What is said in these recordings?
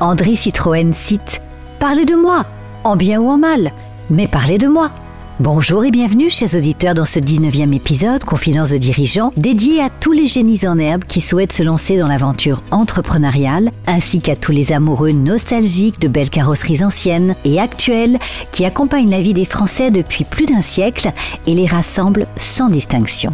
André Citroën cite Parlez de moi, en bien ou en mal, mais parlez de moi. Bonjour et bienvenue, chers auditeurs, dans ce 19e épisode Confidence de dirigeants, dédié à tous les génies en herbe qui souhaitent se lancer dans l'aventure entrepreneuriale, ainsi qu'à tous les amoureux nostalgiques de belles carrosseries anciennes et actuelles qui accompagnent la vie des Français depuis plus d'un siècle et les rassemblent sans distinction.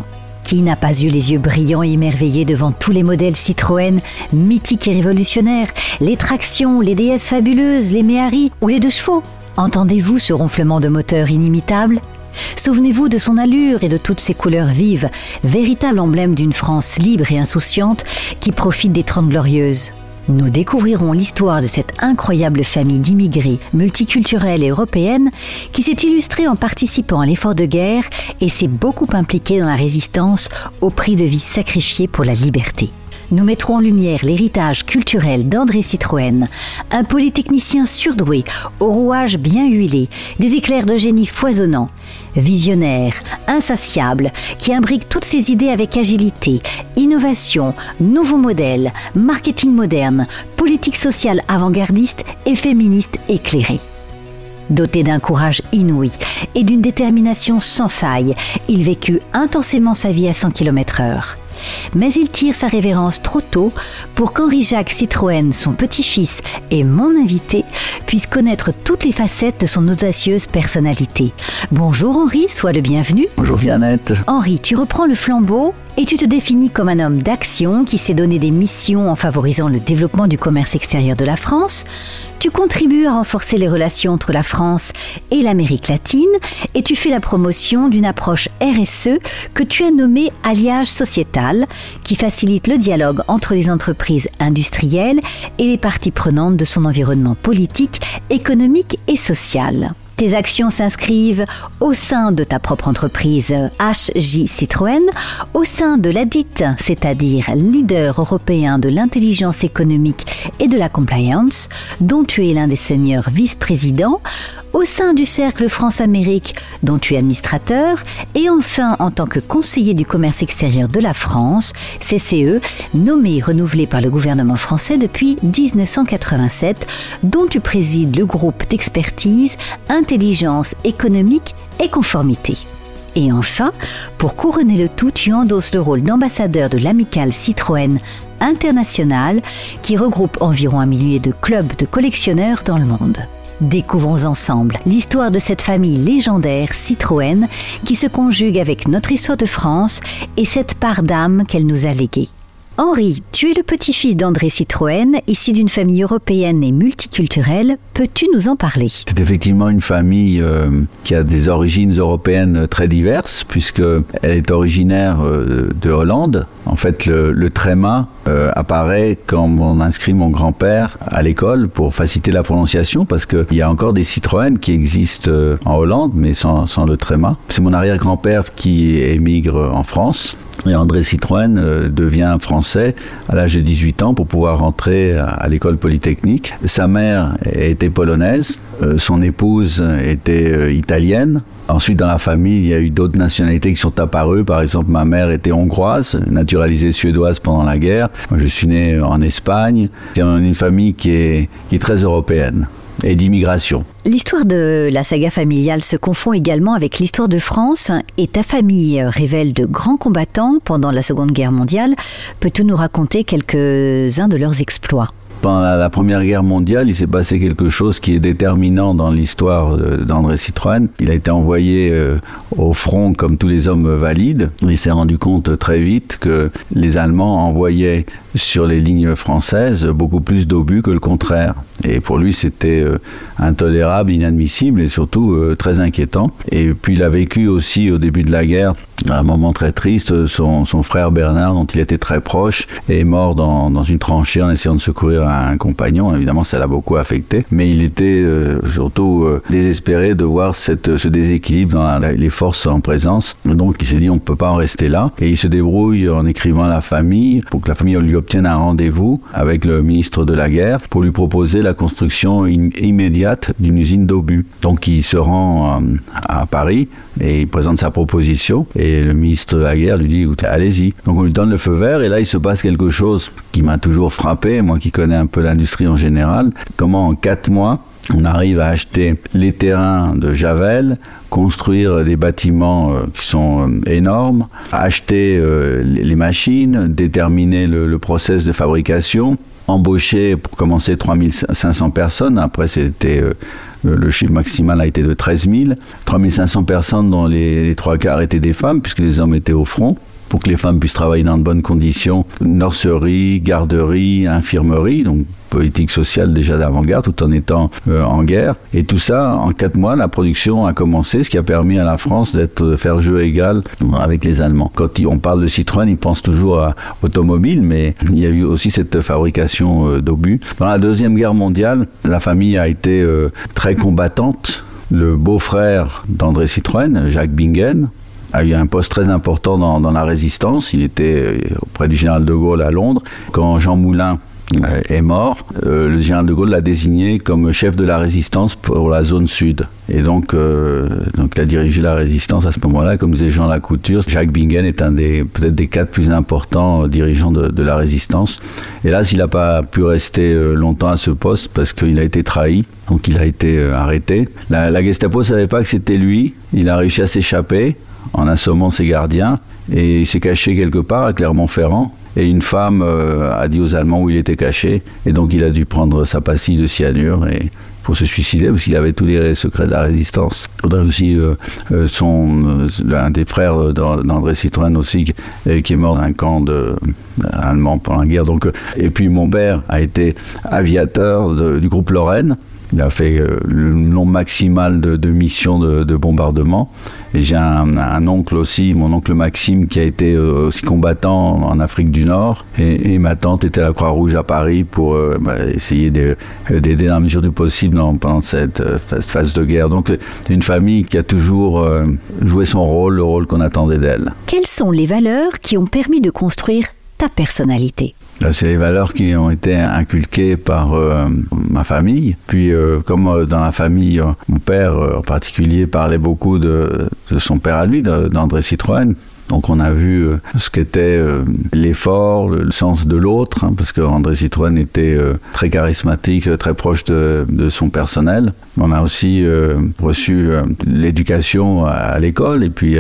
Qui n'a pas eu les yeux brillants et émerveillés devant tous les modèles Citroën mythiques et révolutionnaires, les tractions, les DS fabuleuses, les Méhari ou les deux chevaux Entendez-vous ce ronflement de moteur inimitable? Souvenez-vous de son allure et de toutes ses couleurs vives, véritable emblème d'une France libre et insouciante qui profite des Trente Glorieuses. Nous découvrirons l'histoire de cette incroyable famille d'immigrés multiculturels et européennes qui s'est illustrée en participant à l'effort de guerre et s'est beaucoup impliquée dans la résistance au prix de vie sacrifiée pour la liberté nous mettrons en lumière l'héritage culturel d'André Citroën, un polytechnicien surdoué, au rouage bien huilé, des éclairs de génie foisonnants, visionnaire, insatiable, qui imbrique toutes ses idées avec agilité, innovation, nouveaux modèles, marketing moderne, politique sociale avant-gardiste et féministe éclairée. Doté d'un courage inouï et d'une détermination sans faille, il vécut intensément sa vie à 100 km/h mais il tire sa révérence trop tôt pour qu'Henri-Jacques Citroën, son petit-fils et mon invité, puisse connaître toutes les facettes de son audacieuse personnalité. Bonjour Henri, sois le bienvenu. Bonjour Viannette. Henri, tu reprends le flambeau et tu te définis comme un homme d'action qui s'est donné des missions en favorisant le développement du commerce extérieur de la France. Tu contribues à renforcer les relations entre la France et l'Amérique latine et tu fais la promotion d'une approche RSE que tu as nommée alliage sociétal qui facilite le dialogue entre les entreprises industrielles et les parties prenantes de son environnement politique, économique et social. Tes actions s'inscrivent au sein de ta propre entreprise HJ Citroën, au sein de la DIT, c'est-à-dire leader européen de l'intelligence économique et de la compliance, dont tu es l'un des seigneurs vice-présidents, au sein du Cercle France-Amérique, dont tu es administrateur, et enfin en tant que conseiller du commerce extérieur de la France, CCE, nommé et renouvelé par le gouvernement français depuis 1987, dont tu présides le groupe d'expertise Intelligence économique et conformité. Et enfin, pour couronner le tout, tu endosses le rôle d'ambassadeur de l'amicale Citroën internationale qui regroupe environ un millier de clubs de collectionneurs dans le monde. Découvrons ensemble l'histoire de cette famille légendaire Citroën qui se conjugue avec notre histoire de France et cette part d'âme qu'elle nous a léguée. Henri, tu es le petit-fils d'André Citroën, issu d'une famille européenne et multiculturelle. Peux-tu nous en parler? C'est effectivement une famille euh, qui a des origines européennes très diverses, puisqu'elle est originaire euh, de Hollande. En fait, le, tréma euh, apparaît quand on inscrit mon grand-père à l'école pour faciliter la prononciation, parce qu'il y a encore des Citroën qui existent en Hollande, mais sans, sans le tréma. C'est mon arrière-grand-père qui émigre en France. Et André Citroën euh, devient français à l'âge de 18 ans pour pouvoir rentrer à l'école polytechnique. Sa mère était polonaise, euh, son épouse était euh, italienne. Ensuite, dans la famille, il y a eu d'autres nationalités qui sont apparues. Par exemple, ma mère était hongroise, naturalisée suédoise pendant la guerre. Moi, je suis né en Espagne. C'est une famille qui est très européenne et d'immigration. L'histoire de la saga familiale se confond également avec l'histoire de France et ta famille révèle de grands combattants pendant la Seconde Guerre mondiale. Peux-tu nous raconter quelques-uns de leurs exploits? Pendant la Première Guerre mondiale, il s'est passé quelque chose qui est déterminant dans l'histoire d'André Citroën. Il a été envoyé euh, au front comme tous les hommes valides. Il s'est rendu compte très vite que les Allemands envoyaient sur les lignes françaises beaucoup plus d'obus que le contraire. Et pour lui, c'était euh, intolérable, inadmissible et surtout euh, très inquiétant. Et puis il a vécu aussi au début de la guerre un moment très triste. Son, frère Bernard, dont il était très proche, est mort dans, une tranchée en essayant de secourir un compagnon. Évidemment, ça l'a beaucoup affecté. Mais il était euh, surtout désespéré de voir ce déséquilibre dans les forces en présence. Donc il s'est dit, on ne peut pas en rester là. Et il se débrouille en écrivant à la famille pour que la famille lui obtienne un rendez-vous avec le ministre de la guerre pour lui proposer la construction immédiate d'une usine d'obus. Donc il se rend euh, à Paris et il présente sa proposition le ministre de la guerre lui dit allez-y. Donc on lui donne le feu vert et là il se passe quelque chose qui m'a toujours frappé, moi qui connais un peu l'industrie en général, comment en quatre mois on arrive à acheter les terrains de Javel, construire des bâtiments euh, qui sont euh, énormes, acheter euh, les machines, déterminer le, process de fabrication, embaucher pour commencer 3500 personnes. Après, c'était le, chiffre maximal a été de 13 000. 3500 personnes dont les, les trois quarts étaient des femmes puisque les hommes étaient au front pour que les femmes puissent travailler dans de bonnes conditions. Nurserie, garderie, infirmerie, donc politique sociale déjà d'avant-garde tout en étant euh, en guerre. Et tout ça, en quatre mois, la production a commencé, ce qui a permis à la France d'être de faire jeu égal avec les Allemands. Quand on parle de Citroën, ils pensent toujours à automobile, mais il y a eu aussi cette fabrication euh, d'obus. Dans la Deuxième Guerre mondiale, la famille a été euh, très combattante. Le beau-frère d'André Citroën, Jacques Bingen, a eu un poste très important dans, la résistance. Il était auprès du général de Gaulle à Londres. Quand Jean Moulin euh, est mort, euh, le général de Gaulle l'a désigné comme chef de la résistance pour la zone sud. Et donc, euh, donc il a dirigé la résistance à ce moment-là, comme disait Jean Lacouture. Jacques Bingen est un des peut-être des quatre plus importants dirigeants de, la résistance. Et là, s'il n'a pas pu rester longtemps à ce poste parce qu'il a été trahi, donc il a été arrêté. La, la Gestapo ne savait pas que c'était lui. Il a réussi à s'échapper en assommant ses gardiens et il s'est caché quelque part à Clermont-Ferrand. Et une femme euh, a dit aux Allemands où il était caché. Et donc il a dû prendre sa pastille de cyanure et pour se suicider parce qu'il avait tous les secrets de la résistance. Il faudrait aussi euh, euh, son, l'un des frères d'André Citroën aussi qui, est mort dans un camp de, allemand pendant la guerre. Donc, et puis mon père a été aviateur du groupe Lorraine. Il a fait le nombre maximal de, missions de, de bombardement. Et j'ai un, oncle aussi, mon oncle Maxime, qui a été euh, aussi combattant en Afrique du Nord. Et, ma tante était à la Croix-Rouge à Paris pour euh, bah, essayer d'aider dans la mesure du possible pendant cette euh, phase de guerre. Donc une famille qui a toujours joué son rôle, le rôle qu'on attendait d'elle. Quelles sont les valeurs qui ont permis de construire ta personnalité? C'est les valeurs qui ont été inculquées par euh, ma famille. Puis, euh, comme euh, dans la famille, mon père en particulier parlait beaucoup de son père à lui, d'André Citroën. Donc on a vu euh, ce qu'était euh, l'effort, le sens de l'autre, hein, parce que André Citroën était euh, très charismatique, très proche de, son personnel. On a aussi reçu l'éducation à, l'école et puis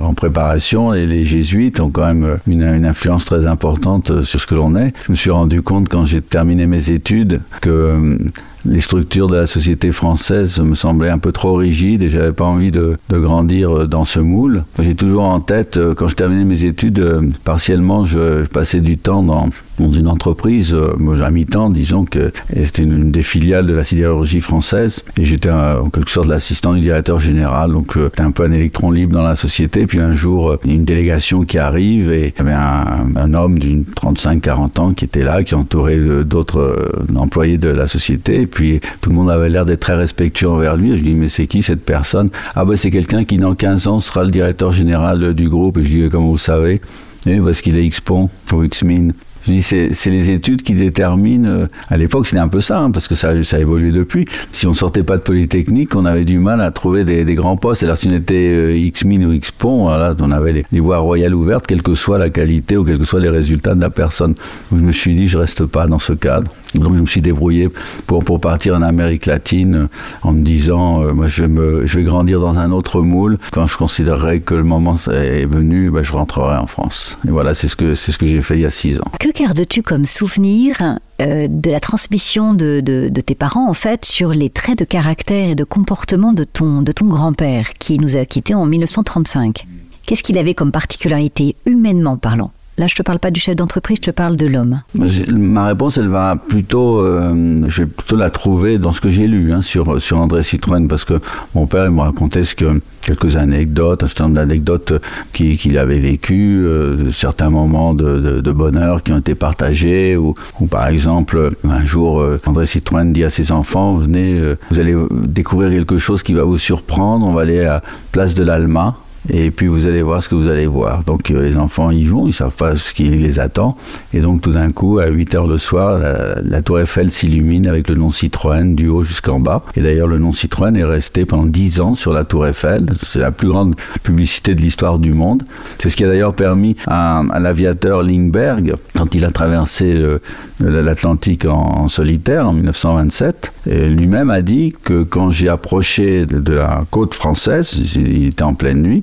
en préparation. Et les jésuites ont quand même une, une influence très importante sur ce que l'on est. Je me suis rendu compte quand j'ai terminé mes études que les structures de la société française me semblaient un peu trop rigides et j'avais pas envie de, de, grandir dans ce moule. J'ai toujours en tête, euh, quand je terminais mes études, euh, partiellement, je, passais du temps dans, dans une entreprise, euh, à mi-temps, disons que c'était une, des filiales de la sidérurgie française et j'étais en quelque sorte l'assistant du directeur général, donc j'étais un peu un électron libre dans la société. Puis un jour, une délégation qui arrive et il y avait un, un homme d'une 35-40 ans qui était là, qui entourait d'autres employés de la société puis tout le monde avait l'air d'être très respectueux envers lui. je dis, mais c'est qui cette personne? Ah ben c'est quelqu'un qui dans 15 ans sera le directeur général du groupe. Et je dis, comment vous savez et parce qu'il est X-Pont ou X-Mine. Je dis, c'est les études qui déterminent. Euh, à l'époque, c'était un peu ça, hein, parce que ça, ça a évolué depuis. Si on sortait pas de Polytechnique, on avait du mal à trouver des, grands postes. Alors, si on était euh, X-Min ou X-Pont, on avait les, voies royales ouvertes, quelle que soit la qualité ou quels que soient les résultats de la personne. Je me suis dit, je reste pas dans ce cadre. Donc, je me suis débrouillé pour, pour partir en Amérique latine euh, en me disant, moi, je vais, me, je vais grandir dans un autre moule. Quand je considérerai que le moment est venu, ben, je rentrerai en France. Et voilà, c'est ce que, c'est ce que j'ai fait il y a six ans gardes-tu comme souvenir euh, de la transmission de, tes parents, en fait, sur les traits de caractère et de comportement de ton, de ton grand-père, qui nous a quittés en 1935 Qu'est-ce qu'il avait comme particularité, humainement parlant? Là, je te parle pas du chef d'entreprise, je te parle de l'homme. Ma réponse, elle va plutôt, euh, je vais plutôt la trouver dans ce que j'ai lu hein, sur, sur André Citroën, parce que mon père il me racontait quelques anecdotes, un certain nombre d'anecdotes qu'il avait vécues, euh, certains moments de, de, bonheur qui ont été partagés, ou, par exemple, un jour, euh, André Citroën dit à ses enfants, venez, vous allez découvrir quelque chose qui va vous surprendre, on va aller à Place de l'Alma, et puis vous allez voir ce que vous allez voir. Donc euh, les enfants y vont, ils savent pas ce qui les attend, et donc tout d'un coup, à 8 heures le soir, la, tour Eiffel s'illumine avec le nom Citroën du haut jusqu'en bas. Et d'ailleurs, le nom Citroën est resté pendant 10 ans sur la tour Eiffel. C'est la plus grande publicité de l'histoire du monde. C'est ce qui a d'ailleurs permis à, l'aviateur Lindbergh, quand il a traversé l'Atlantique en, solitaire en 1927, lui-même a dit que quand j'ai approché de la côte française, il était en pleine nuit,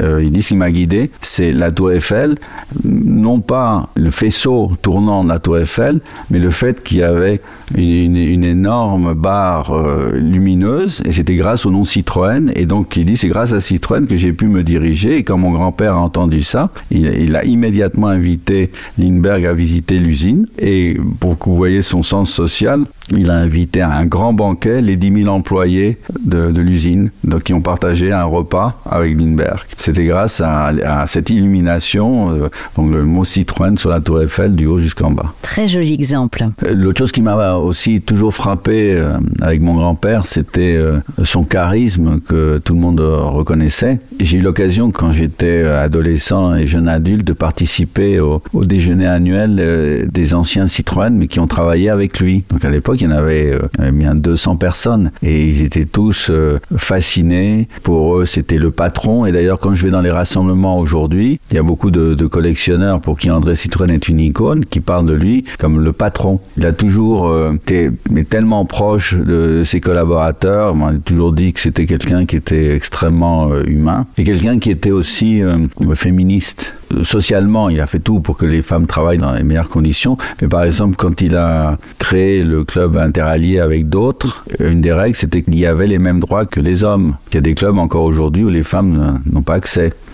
euh, il dit ce qui m'a guidé, c'est la tour Eiffel, non pas le faisceau tournant de la tour Eiffel, mais le fait qu'il y avait une, énorme barre euh, lumineuse, et c'était grâce au nom Citroën, et donc il dit c'est grâce à Citroën que j'ai pu me diriger, et quand mon grand-père a entendu ça, il, a immédiatement invité Lindbergh à visiter l'usine, et pour que vous voyez son sens social, il a invité à un grand banquet les 10 000 employés de, de l'usine, qui ont partagé un repas avec Lindbergh. C'était grâce à, cette illumination, euh, donc le mot Citroën sur la tour Eiffel du haut jusqu'en bas. Très joli exemple. Euh, l'autre chose qui m'a aussi toujours frappé euh, avec mon grand-père, c'était son charisme que tout le monde reconnaissait. J'ai eu l'occasion, quand j'étais adolescent et jeune adulte, de participer au, déjeuner annuel des anciens Citroën, mais qui ont travaillé avec lui. Donc à l'époque, il y en avait bien 200 personnes et ils étaient tous fascinés. Pour eux, c'était le patron. Et d'ailleurs, quand je vais dans les rassemblements aujourd'hui, il y a beaucoup de, collectionneurs pour qui André Citroën est une icône, qui parlent de lui comme le patron. Il a toujours euh, été tellement proche de ses collaborateurs. On a toujours dit que c'était quelqu'un qui était extrêmement euh, humain et quelqu'un qui était aussi euh, féministe socialement, il a fait tout pour que les femmes travaillent dans les meilleures conditions. Mais par exemple, quand il a créé le club interallié avec d'autres, une des règles, c'était qu'il y avait les mêmes droits que les hommes. Il y a des clubs encore aujourd'hui où les femmes n'ont pas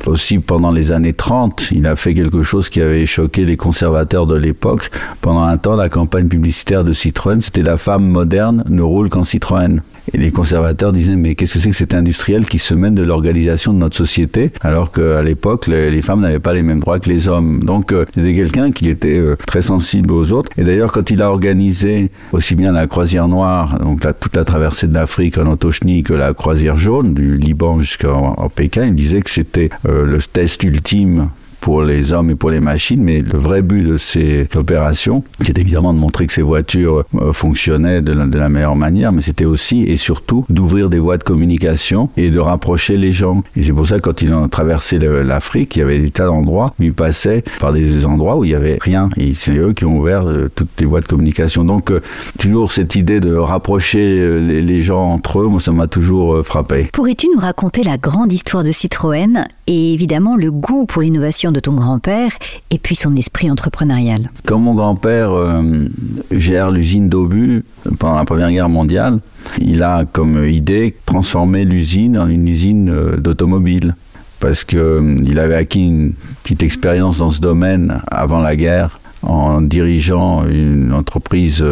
Aussi, pendant les années 30, il a fait quelque chose qui avait choqué les conservateurs de l'époque. Pendant un temps, la campagne publicitaire de Citroën, c'était la femme moderne ne roule qu'en Citroën. Et les conservateurs disaient mais qu'est-ce que c'est que cet industriel qui se mène de l'organisation de notre société alors qu'à l'époque les, femmes n'avaient pas les mêmes droits que les hommes. Donc euh, c'était quelqu'un qui était euh, très sensible aux autres. Et d'ailleurs quand il a organisé aussi bien la croisière noire, donc toute la traversée de l'Afrique en Otochnie que la croisière jaune du Liban jusqu'à Pékin, il disait que c'était euh, le test ultime pour les hommes et pour les machines, mais le vrai but de ces opérations, qui est évidemment de montrer que ces voitures euh, fonctionnaient de la, meilleure manière, mais c'était aussi et surtout d'ouvrir des voies de communication et de rapprocher les gens. Et c'est pour ça que quand ils ont traversé l'Afrique, il y avait des tas d'endroits où ils passaient par des endroits où il n'y avait rien. Et c'est eux qui ont ouvert euh, toutes les voies de communication. Donc, euh, toujours cette idée de rapprocher les, gens entre eux, moi, ça m'a toujours frappé. Pourrais-tu nous raconter la grande histoire de Citroën et évidemment le goût pour l'innovation de ton grand-père et puis son esprit entrepreneurial. Quand mon grand-père euh, gère l'usine d'obus pendant la Première Guerre mondiale, il a comme idée transformer l'usine en une usine euh, d'automobile parce qu'il euh, avait acquis une petite expérience dans ce domaine avant la guerre en dirigeant une entreprise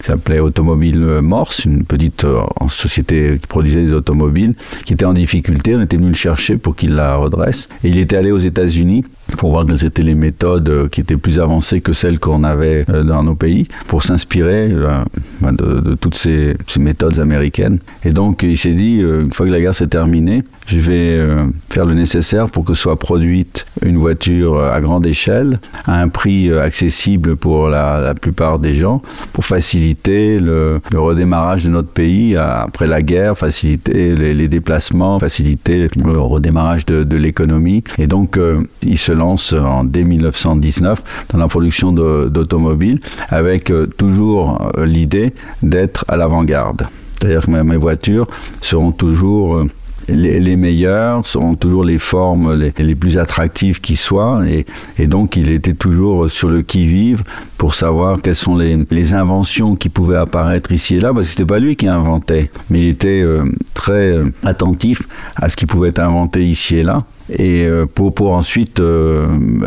qui s'appelait Automobile Morse, une petite société qui produisait des automobiles, qui était en difficulté. On était venu le chercher pour qu'il la redresse. Et il était allé aux États-Unis pour voir quelles étaient les méthodes euh, qui étaient plus avancées que celles qu'on avait euh, dans nos pays, pour s'inspirer euh, de, toutes ces, méthodes américaines. Et donc il s'est dit, une fois que la guerre s'est terminée, je vais faire le nécessaire pour que soit produite une voiture à grande échelle, à un prix accessible pour la, plupart des gens, pour faciliter le, redémarrage de notre pays après la guerre, faciliter les, déplacements, faciliter le redémarrage de, l'économie. Et donc il se lance en dès 1919 dans la production d'automobiles avec euh, toujours euh, l'idée d'être à l'avant-garde. C'est-à-dire que mes voitures seront toujours euh, les, meilleures, seront toujours les formes les, plus attractives qui soient. Et, donc, il était toujours sur le qui-vive pour savoir quelles sont les, inventions qui pouvaient apparaître ici et là, parce que c'était pas lui qui inventait, mais il était très attentif à ce qui pouvait être inventé ici et là et euh, pour, ensuite euh,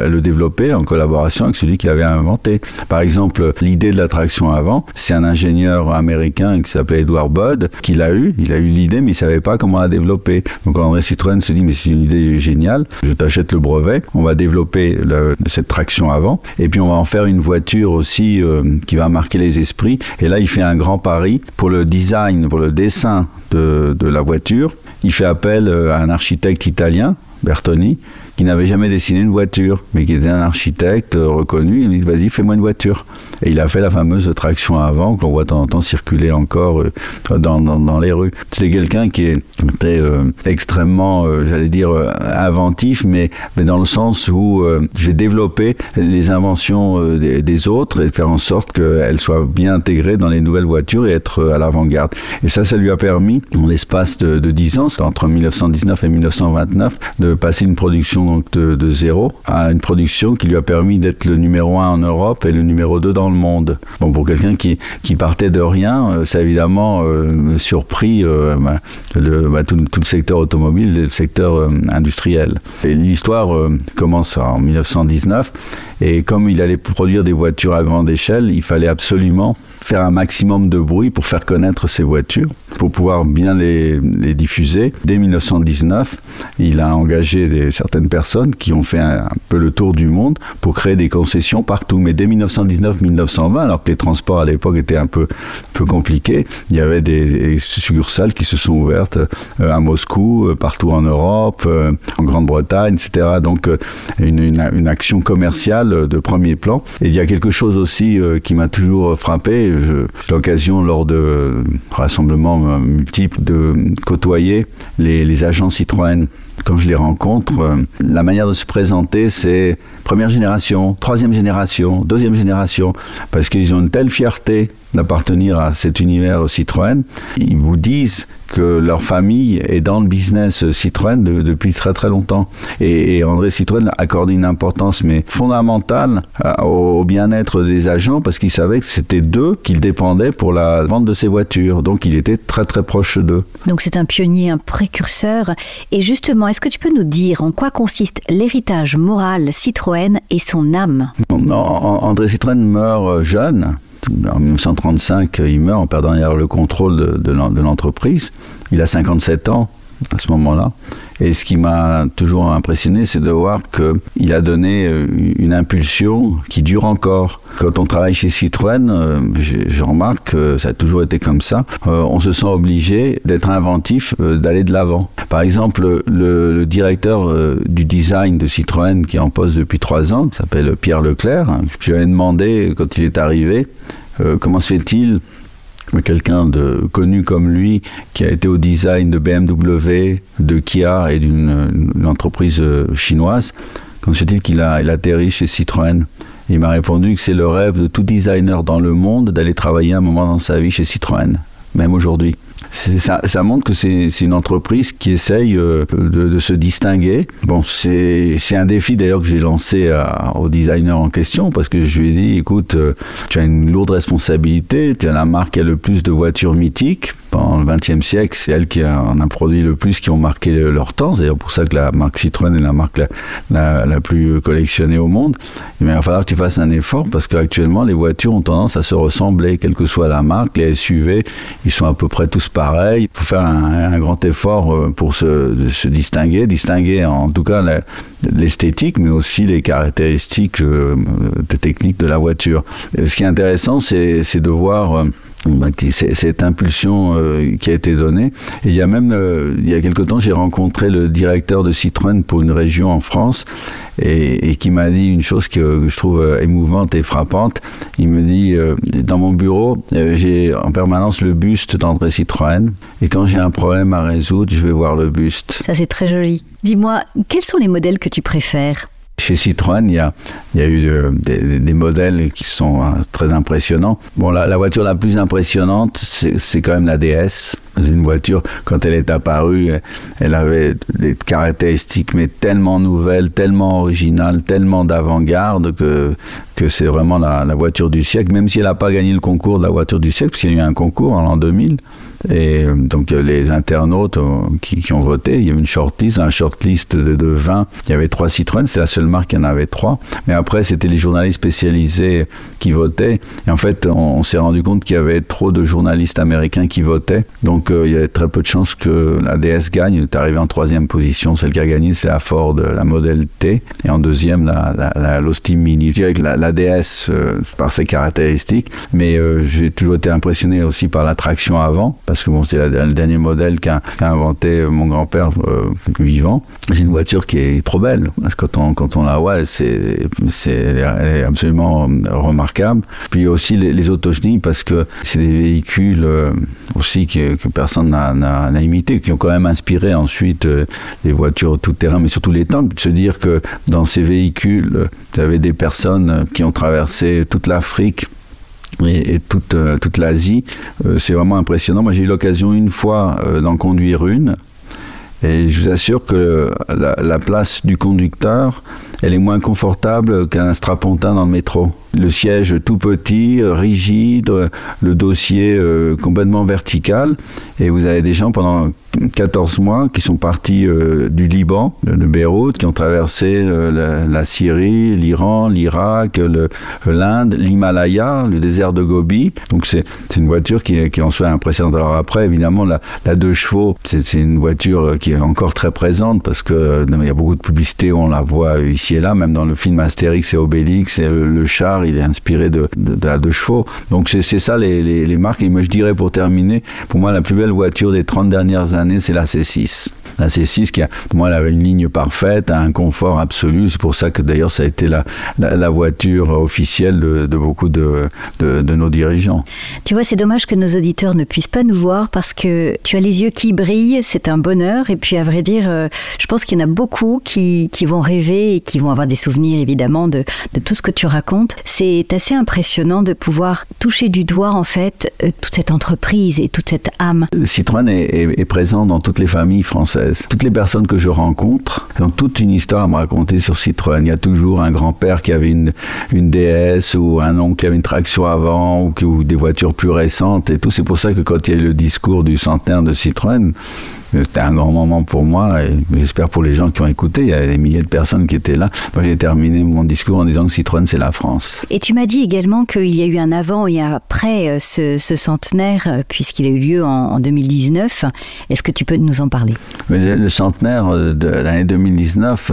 le développer en collaboration avec celui qui l'avait inventé. Par exemple, l'idée de la traction avant, c'est un ingénieur américain qui s'appelait Edward Budd qui l'a eu. Il a eu l'idée, mais il savait pas comment la développer. Donc André Citroën se dit, mais c'est une idée géniale, je t'achète le brevet, on va développer cette traction avant, et puis on va en faire une voiture aussi euh, qui va marquer les esprits. Et là, il fait un grand pari pour le design, pour le dessin de, de la voiture. Il fait appel à un architecte italien Bertoni, qui n'avait jamais dessiné une voiture, mais qui était un architecte reconnu. Il lui dit Vas-y, fais-moi une voiture. Et il a fait la fameuse traction avant que l'on voit de temps en temps circuler encore euh, dans, dans, les rues. C'est quelqu'un qui était euh, extrêmement, euh, j'allais dire, inventif, mais, mais, dans le sens où j'ai développé les inventions des, autres et faire en sorte qu'elles soient bien intégrées dans les nouvelles voitures et être à l'avant-garde. Et ça, ça lui a permis, en l'espace de, de 10 ans, entre 1919 et 1929, de passer une production de, zéro à une production qui lui a permis d'être le numéro un en Europe et le numéro 2 dans le monde. Bon, pour quelqu'un qui, qui partait de rien, euh, ça a évidemment euh, surpris euh, bah, tout, tout, le secteur automobile, le secteur industriel. L'histoire commence en 1919 et comme il allait produire des voitures à grande échelle, il fallait absolument faire un maximum de bruit pour faire connaître ces voitures, pour pouvoir bien les, diffuser. Dès 1919, il a engagé des, certaines personnes qui ont fait un, peu le tour du monde pour créer des concessions partout. Mais dès 1919-1920, alors que les transports à l'époque étaient un peu, compliqués, il y avait des, succursales qui se sont ouvertes euh, à Moscou, euh, partout en Europe, euh, en Grande-Bretagne, etc. Donc une, une, action commerciale de premier plan. Et il y a quelque chose aussi qui m'a toujours frappé, l'occasion lors de rassemblements multiples de côtoyer les, les agents Citroën quand je les rencontre, euh, la manière de se présenter, c'est première génération, troisième génération, deuxième génération, parce qu'ils ont une telle fierté d'appartenir à cet univers Citroën. Ils vous disent que leur famille est dans le business Citroën depuis très très longtemps. Et, André Citroën accorde une importance mais fondamentale euh, au, bien-être des agents parce qu'il savait que c'était d'eux qu'il dépendait pour la vente de ses voitures. Donc il était très très proche d'eux. Donc c'est un pionnier, un précurseur. Et justement, est-ce que tu peux nous dire en quoi consiste l'héritage moral Citroën et son âme André Citroën meurt jeune en 1935, il meurt en perdant le contrôle de, l'entreprise. Il a 57 ans à ce moment-là. Et ce qui m'a toujours impressionné, c'est de voir qu'il a donné euh, une impulsion qui dure encore. Quand on travaille chez Citroën, euh, je, remarque que ça a toujours été comme ça. Euh, on se sent obligé d'être inventif, d'aller de l'avant. Par exemple, le, directeur du design de Citroën, qui est en poste depuis trois ans, s'appelle Pierre Leclerc, je lui avais demandé, quand il est arrivé, comment se fait-il quelqu'un de connu comme lui, qui a été au design de BMW, de Kia et d'une entreprise euh, chinoise, quand se dit qu'il a, atterri chez Citroën Il m'a répondu que c'est le rêve de tout designer dans le monde d'aller travailler un moment dans sa vie chez Citroën, même aujourd'hui ça, montre que c'est une entreprise qui essaye euh, de, se distinguer. Bon, c'est un défi d'ailleurs que j'ai lancé au designer en question parce que je lui ai dit, écoute, euh, tu as une lourde responsabilité, tu as la marque qui a le plus de voitures mythiques pendant le XXe siècle, c'est elle qui en a produit le plus, qui ont marqué leur temps. C'est pour ça que la marque Citroën est la marque la, plus collectionnée au monde. Mais il va falloir que tu fasses un effort parce qu'actuellement, les voitures ont tendance à se ressembler, quelle que soit la marque. Les SUV, ils sont à peu près tous pareils. Il faut faire un, grand effort euh, pour se, distinguer, distinguer en tout cas l'esthétique, mais aussi les caractéristiques euh, techniques de la voiture. ce qui est intéressant, c'est de voir euh, cette impulsion euh, qui a été donnée. Et il y a même, euh, il y a quelque temps, j'ai rencontré le directeur de Citroën pour une région en France et, qui m'a dit une chose que, je trouve euh, émouvante et frappante. Il me dit, dans mon bureau, j'ai en permanence le buste d'André Citroën et quand j'ai un problème à résoudre, je vais voir le buste. Ça, c'est très joli. Dis-moi, quels sont les modèles que tu préfères? Chez Citroën, il y a, eu euh, des, modèles qui sont euh, très impressionnants. Bon, la, voiture la plus impressionnante, c'est quand même la DS. Une voiture, quand elle est apparue, elle avait des caractéristiques mais tellement nouvelles, tellement originales, tellement d'avant-garde que, que c'est vraiment la, la, voiture du siècle, même si elle n'a pas gagné le concours de la voiture du siècle, parce qu'il y a eu un concours en l'an 2000. Et euh, donc les internautes qui, qui, ont voté, il y a eu une shortlist, un shortlist de, de 20. Il y avait trois Citroën, c'est la seule marque qui en avait trois. Mais après, c'était les journalistes spécialisés qui votaient. Et en fait, on, s'est rendu compte qu'il y avait trop de journalistes américains qui votaient. Donc il y a très peu de chances que la DS gagne. Elle est arrivée en troisième position. Celle qui a gagné, c'est la Ford, la Model T. Et en deuxième, la, la, la l'Austin Mini. Je dirais que la, DS, par ses caractéristiques, mais j'ai toujours été impressionné aussi par la traction avant, que bon, c'est le dernier modèle qu'a inventé mon grand-père vivant. J'ai une voiture qui est trop belle. Parce quand on, quand on la voit, c'est, c'est, absolument remarquable. Puis aussi les, les parce que c'est des véhicules euh, aussi que, que personne n'a imité, qui ont quand même inspiré ensuite euh, les voitures tout-terrain, mais surtout les tanks. De se dire que dans ces véhicules, vous avez des personnes qui ont traversé toute l'Afrique et, toute, euh, toute l'Asie. c'est vraiment impressionnant. Moi, j'ai eu l'occasion une fois d'en conduire une. Et je vous assure que la, la place du conducteur, elle est moins confortable qu'un strapontin dans le métro le siège tout petit, euh, rigide, euh, le dossier euh, complètement vertical. Et vous avez des gens pendant 14 mois qui sont partis du Liban, de, Beyrouth, qui ont traversé la, Syrie, l'Iran, l'Irak, l'Inde, l'Himalaya, le désert de Gobi. Donc c'est une voiture qui qui en soi impressionnante. Alors après, évidemment, la, la deux chevaux, c'est une voiture qui est encore très présente parce que il y a beaucoup de publicité, on la voit ici et là, même dans le film Astérix et Obélix, le char il est inspiré de, de, la deux chevaux. Donc c'est ça les, les, marques. Et moi je dirais pour terminer, pour moi la plus belle voiture des 30 dernières années, c'est la C6 la C6 qui a, pour moi, elle avait une ligne parfaite, un confort absolu. C'est pour ça que d'ailleurs, ça a été la, la, voiture officielle de, de beaucoup de, de, de, nos dirigeants. Tu vois, c'est dommage que nos auditeurs ne puissent pas nous voir parce que tu as les yeux qui brillent, c'est un bonheur. Et puis, à vrai dire, euh, je pense qu'il y en a beaucoup qui, qui vont rêver et qui vont avoir des souvenirs, évidemment, de, de tout ce que tu racontes. C'est assez impressionnant de pouvoir toucher du doigt, en fait, euh, toute cette entreprise et toute cette âme. Citroën est, est, est présent dans toutes les familles françaises toutes les personnes que je rencontre ont toute une histoire à me raconter sur Citroën. Il y a toujours un grand-père qui avait une, une DS ou un oncle qui avait une traction avant ou, des voitures plus récentes et tout. C'est pour ça que quand il y a le discours du centenaire de Citroën, c'était un grand moment pour moi et j'espère pour les gens qui ont écouté. Il y a des milliers de personnes qui étaient là. J'ai terminé mon discours en disant que Citroën, c'est la France. Et tu m'as dit également qu'il y a eu un avant et un après euh, ce, centenaire, euh, puisqu'il a eu lieu en, 2019. Est-ce que tu peux nous en parler? Le centenaire euh, de l'année 2019,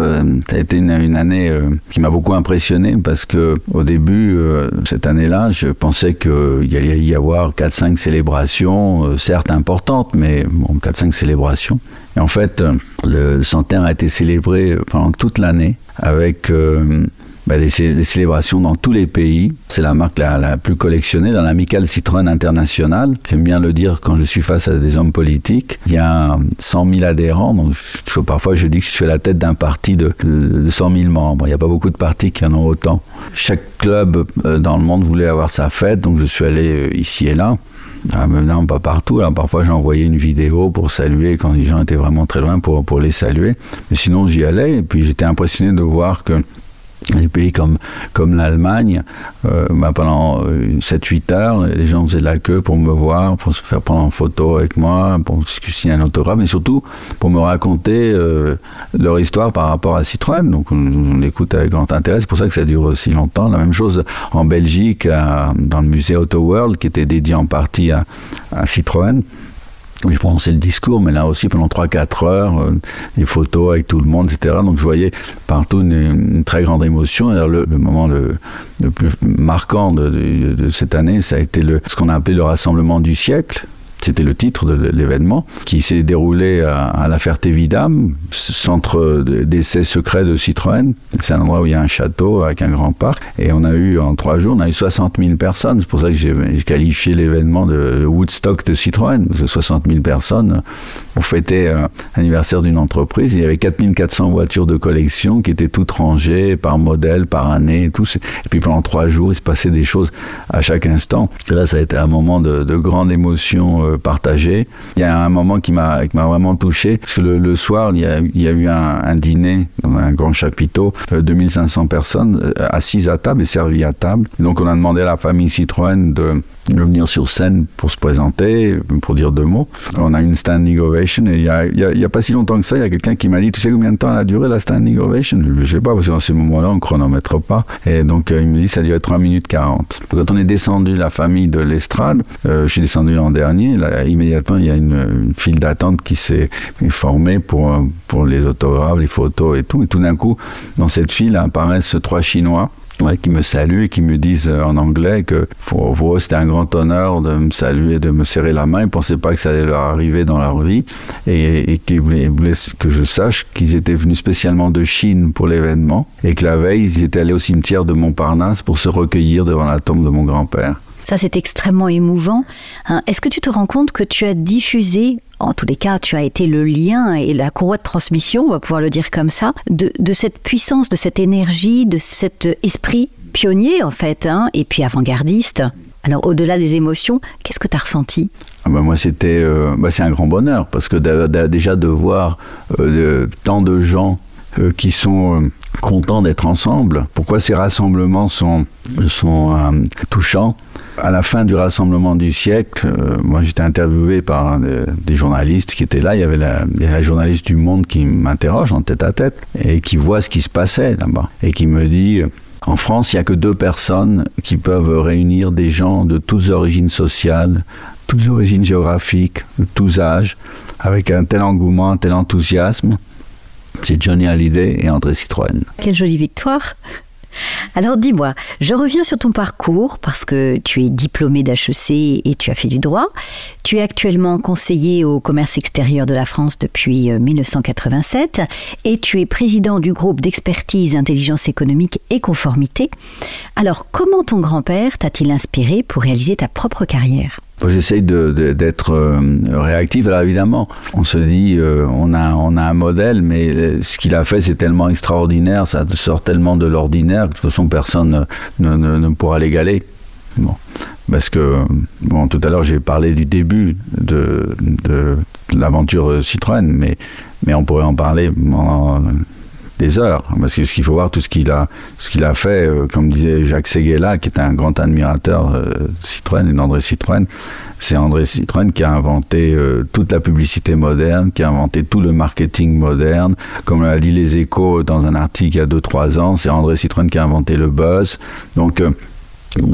ça a été une, année qui m'a beaucoup impressionné parce que au début, cette année-là, je pensais qu'il allait y avoir 4-5 célébrations, certes importantes, mais bon, 4-5 célébrations et en fait, euh, le centenaire a été célébré pendant toute l'année avec euh, bah, des, célébrations dans tous les pays. C'est la marque la, plus collectionnée dans l'amicale Citroën International. J'aime bien le dire quand je suis face à des hommes politiques. Il y a 100 000 adhérents, donc parfois je dis que je suis la tête d'un parti de, de, 100 000 membres. Il n'y a pas beaucoup de partis qui en ont autant. Chaque club euh, dans le monde voulait avoir sa fête, donc je suis allé ici et là. Ah, non, pas partout. Alors, parfois, envoyé une vidéo pour saluer quand les gens étaient vraiment très loin pour, pour les saluer. Mais sinon, j'y allais. Et puis, j'étais impressionné de voir que les pays comme, comme l'Allemagne, euh, bah, pendant 7-8 euh, heures, les gens faisaient la queue pour me voir, pour se faire prendre en photo avec moi, pour signer un autographe, mais surtout pour me raconter euh, leur histoire par rapport à Citroën. Donc on, écoute avec grand intérêt, c'est pour ça que ça dure aussi longtemps. La même chose en Belgique, dans le musée Auto World, qui était dédié en partie à, à Citroën. Je prononçais le discours, mais là aussi pendant 3-4 heures, euh, des photos avec tout le monde, etc. Donc je voyais partout une, très grande émotion. Le, moment le, plus marquant de, de, cette année, ça a été ce qu'on a appelé le rassemblement du siècle. C'était le titre de l'événement qui s'est déroulé à, la Ferté-Vidame, centre d'essai secret de Citroën. C'est un endroit où il y a un château avec un grand parc. Et on a eu, en trois jours, on a eu 60 000 personnes. C'est pour ça que j'ai qualifié l'événement de Woodstock de Citroën. Parce que 60 000 personnes ont fêté l'anniversaire d'une entreprise. Il y avait 4400 voitures de collection qui étaient toutes rangées par modèle, par année, et puis pendant trois jours, il se passait des choses à chaque instant. Et là, ça a été un moment de, de grande émotion euh, partagé. Il y a un moment qui m'a vraiment touché, parce que le, soir, il y, a, il y, a, eu un, dîner dans un grand chapiteau, 2500 personnes euh, assises à table et servies à table. donc on a demandé à la famille Citroën de de venir sur scène pour se présenter, pour dire deux mots. On a une standing ovation et il n'y a, pas si longtemps que ça, il y a quelqu'un qui m'a dit, tu sais combien de temps a duré la standing ovation? Je ne sais pas, parce que dans ces moments-là, on ne chronomètre pas. Et donc, euh, il me dit, ça a duré 3 minutes 40. Quand on est descendu, la famille de l'estrade, euh, je suis descendu en dernier, là, immédiatement, il y a une, file d'attente qui s'est formée pour, pour les autographes, les photos et tout. Et tout d'un coup, dans cette file apparaissent trois Chinois qui me saluent et qui me disent euh, en anglais que pour eux c'était un grand honneur de me saluer, de me serrer la main. Ils ne pensaient pas que ça allait leur arriver dans leur vie et, et qu'ils voulaient, que je sache qu'ils étaient venus spécialement de Chine pour l'événement et que la veille ils étaient allés au cimetière de Montparnasse pour se recueillir devant la tombe de mon grand-père. Ça, c'est extrêmement émouvant. Hein. Est-ce que tu te rends compte que tu as diffusé, en tous les cas, tu as été le lien et la courroie de transmission, on va pouvoir le dire comme ça, de, cette puissance, de cette énergie, de cet esprit pionnier, en fait, hein, et puis avant-gardiste? Alors, au-delà des émotions, qu'est-ce que tu as ressenti? Ah bah, Moi, c'était, euh, bah, c'est un grand bonheur, parce que déjà de voir euh, tant de gens euh, qui sont contents d'être ensemble. Pourquoi ces rassemblements sont, sont touchants? À la fin du rassemblement du siècle, euh, moi j'étais interviewé par des journalistes qui étaient là. Il y avait la, la journaliste du Monde qui m'interroge en tête à tête et qui voit ce qui se passait là-bas et qui me dit. En France, il n'y a que deux personnes qui peuvent réunir des gens de toutes origines sociales, toutes origines géographiques, de tous âges, avec un tel engouement, un tel enthousiasme. C'est Johnny Hallyday et André Citroën. Quelle jolie victoire alors dis-moi, je reviens sur ton parcours parce que tu es diplômé d'HEC et tu as fait du droit. Tu es actuellement conseiller au commerce extérieur de la France depuis 1987 euh, et tu es président du groupe d'expertise intelligence économique et conformité. Alors comment ton grand-père t'a-t-il inspiré pour réaliser ta propre carrière? J'essaye d'être euh, réactif. Alors évidemment, on se dit, euh, on, a, on a un modèle, mais ce qu'il a fait, c'est tellement extraordinaire, ça sort tellement de l'ordinaire que de toute façon, personne ne, ne, ne pourra l'égaler. Bon. Parce que, bon, tout à l'heure, j'ai parlé du début de, de, l'aventure Citroën, mais, mais on pourrait en parler des heures. Parce qu'il faut voir tout ce qu'il a, ce a fait, euh, comme disait Jacques Seguela, qui est un grand admirateur euh, Citroën et d'André Citroën. C'est André Citroën qui a inventé euh, toute la publicité moderne, qui a inventé tout le marketing moderne. Comme l'a dit Les Échos dans un article il y a 2-3 ans, c'est André Citroën qui a inventé le buzz. Donc,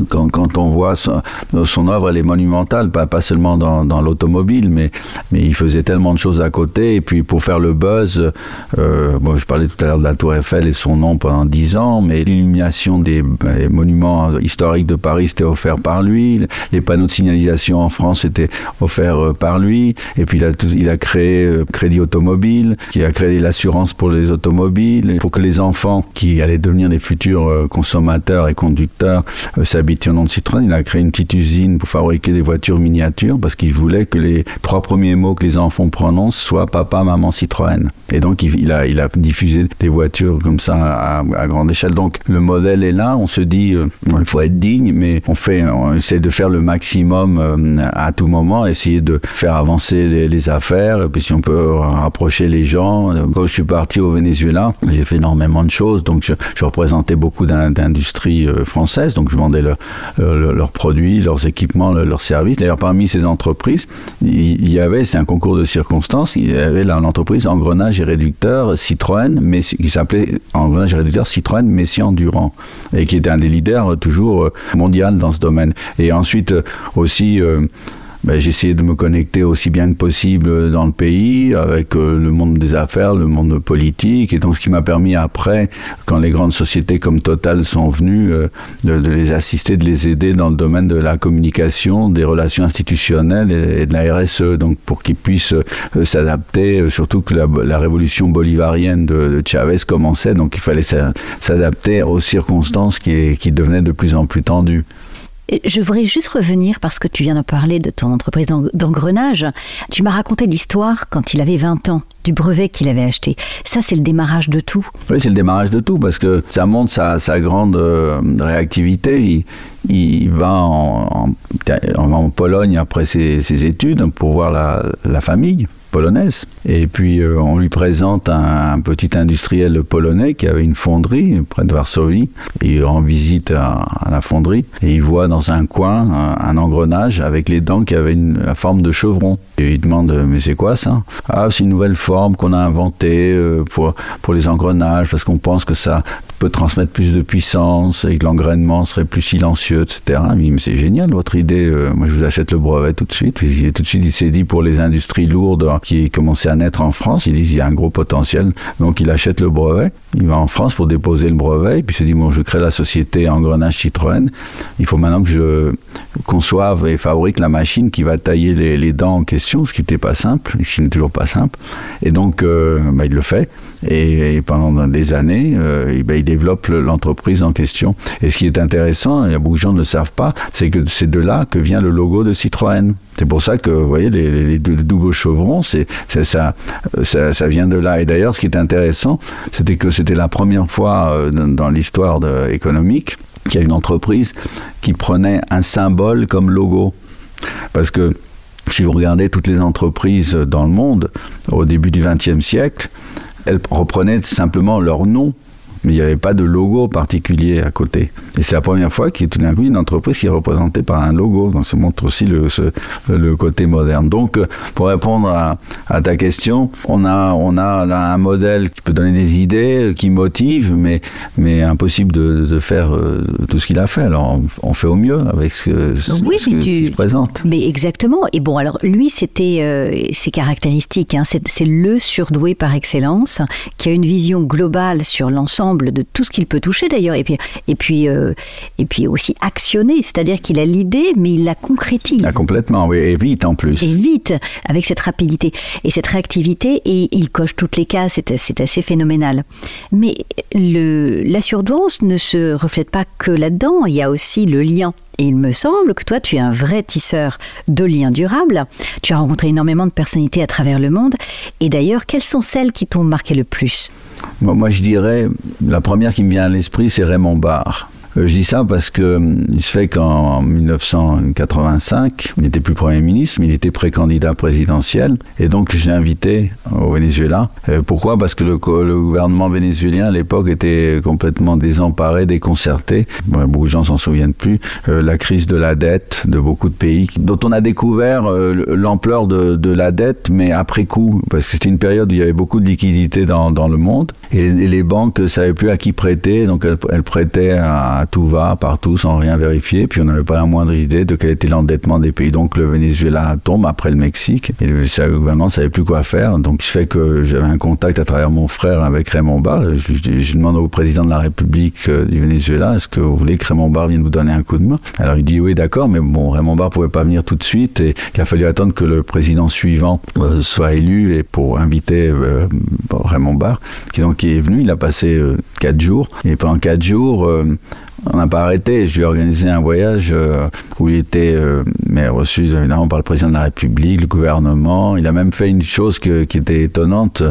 quand, on voit son, œuvre, elle est monumentale, pas, seulement dans, l'automobile, mais, il faisait tellement de choses à côté. Et puis pour faire le buzz, euh, je parlais tout à l'heure de la Tour Eiffel et son nom pendant dix ans, mais l'illumination des, monuments historiques de Paris c'était offert par lui. Les panneaux de signalisation en France étaient offerts euh, par lui. Et puis il a, créé euh, Crédit Automobile, qui a créé l'assurance pour les automobiles, pour que les enfants qui allaient devenir les futurs consommateurs et conducteurs s'habituer au nom de Citroën. Il a créé une petite usine pour fabriquer des voitures miniatures parce qu'il voulait que les trois premiers mots que les enfants prononcent soient papa, maman, Citroën. Et donc il, a, diffusé des voitures comme ça à, grande échelle. Donc le modèle est là. On se dit, euh, il faut être digne, mais on fait, on essaie de faire le maximum euh, à tout moment, essayer de faire avancer les, affaires. Puis si on peut rapprocher les gens. Quand je suis parti au Venezuela, j'ai fait énormément de choses. Donc je, je représentais beaucoup d'industries euh, françaises. Donc je vendais leurs produits, leurs équipements, leurs services. D'ailleurs, parmi ces entreprises, il y avait, c'est un concours de circonstances, il y avait l'entreprise Engrenage et Réducteur Citroën, mais, qui s'appelait Engrenage et Réducteur Citroën Messiaen Durand, et qui était un des leaders euh, toujours euh, mondial dans ce domaine. Et ensuite euh, aussi ben, j'ai essayé de me connecter aussi bien que possible dans le pays, avec euh, le monde des affaires, le monde politique, et donc ce qui m'a permis après, quand les grandes sociétés comme Total sont venues, euh, de, les assister, de les aider dans le domaine de la communication, des relations institutionnelles et, de la RSE, donc pour qu'ils puissent euh, s'adapter, surtout que la, révolution bolivarienne de, Chavez commençait, donc il fallait s'adapter aux circonstances qui, qui devenaient de plus en plus tendues. Je voudrais juste revenir parce que tu viens de parler de ton entreprise d'engrenage. Tu m'as raconté l'histoire quand il avait 20 ans du brevet qu'il avait acheté. Ça, c'est le démarrage de tout. Oui, c'est le démarrage de tout parce que ça montre sa, grande euh, réactivité. Il, va en, en, Pologne après ses, études pour voir la, famille polonaise. Et puis on lui présente un, petit industriel polonais qui avait une fonderie près de Varsovie. Il rend visite à, la fonderie et il voit dans un coin un, engrenage avec les dents qui avaient une, la forme de chevron. Et il demande mais c'est quoi ça? Ah c'est une nouvelle forme qu'on a inventée pour, pour les engrenages parce qu'on pense que ça peut transmettre plus de puissance et que l'engrainement serait plus silencieux, etc. Il dit, mais c'est génial votre idée, euh, moi je vous achète le brevet tout de suite. Tout de suite, il s'est dit pour les industries lourdes qui commençaient à naître en France, il dit, il y a un gros potentiel, donc il achète le brevet, il va en France pour déposer le brevet, et puis il se dit, bon, je crée la société Engrenage Citroën, il faut maintenant que je conçoive et fabrique la machine qui va tailler les, dents en question, ce qui n'était pas simple, ce qui n'est toujours pas simple, et donc euh, bah, il le fait, et, pendant des années, euh, bah, il développe l'entreprise en question. Et ce qui est intéressant, et beaucoup de gens ne le savent pas, c'est que c'est de là que vient le logo de Citroën. C'est pour ça que, vous voyez, les, les, doubles chevrons, c'est, ça, ça, ça, vient de là. Et d'ailleurs, ce qui est intéressant, c'était que c'était la première fois euh, dans, l'histoire économique qu'il y a une entreprise qui prenait un symbole comme logo. Parce que si vous regardez toutes les entreprises dans le monde, au début du XXe siècle, elles reprenaient simplement leur nom mais il n'y avait pas de logo particulier à côté. Et c'est la première fois qu'il y a tout d'un coup une entreprise qui est représentée par un logo. Donc ça montre aussi le, le côté moderne. Donc euh, pour répondre à, ta question, on a, on a là un modèle qui peut donner des idées, qui motive, mais, mais impossible de, de faire euh, tout ce qu'il a fait. Alors on, fait au mieux avec ce, ce, oui, qui se présente. Mais exactement. Et bon, alors lui, c'était euh, ses caractéristiques. Hein. C'est le surdoué par excellence qui a une vision globale sur l'ensemble de tout ce qu'il peut toucher d'ailleurs, et puis, et, puis, euh, et puis aussi actionner, c'est-à-dire qu'il a l'idée, mais il la concrétise. Ah, complètement, oui, et vite en plus. Et vite, avec cette rapidité et cette réactivité, et il coche toutes les cases, c'est assez phénoménal. Mais le, la surdouance ne se reflète pas que là-dedans, il y a aussi le lien. Et il me semble que toi, tu es un vrai tisseur de liens durables. Tu as rencontré énormément de personnalités à travers le monde. Et d'ailleurs, quelles sont celles qui t'ont marqué le plus? Moi, je dirais, la première qui me vient à l'esprit, c'est Raymond Barre. Euh, je dis ça parce que hum, il se fait qu'en 1985, il n'était plus Premier ministre, mais il était pré-candidat présidentiel. Et donc, je l'ai invité au Venezuela. Euh, pourquoi? Parce que le, gouvernement vénézuélien, à l'époque, était complètement désemparé, déconcerté. beaucoup de gens s'en souviennent plus. Euh, la crise de la dette de beaucoup de pays, dont on a découvert l'ampleur de, la dette, mais après coup, parce que c'était une période où il y avait beaucoup de liquidités dans, le monde. Et les, banques ne savaient plus à qui prêter, donc elles, elles prêtaient à tout va, partout, sans rien vérifier. Puis on n'avait pas la moindre idée de quel était l'endettement des pays. Donc le Venezuela tombe après le Mexique et le, gouvernement ne savait plus quoi faire. Donc ce fait que j'avais un contact à travers mon frère avec Raymond Barre. Je, demande au président de la République euh, du Venezuela est-ce que vous voulez que Raymond Barre vienne vous donner un coup de main? Alors il dit oui, d'accord, mais bon, Raymond Barre pouvait pas venir tout de suite et il a fallu attendre que le président suivant euh, soit élu et pour inviter euh, Raymond Barre, qui donc est venu. Il a passé quatre jours et pendant quatre jours on n'a pas arrêté. Je lui ai organisé un voyage euh, où il était euh, reçu évidemment par le président de la République, le gouvernement. Il a même fait une chose qui était étonnante,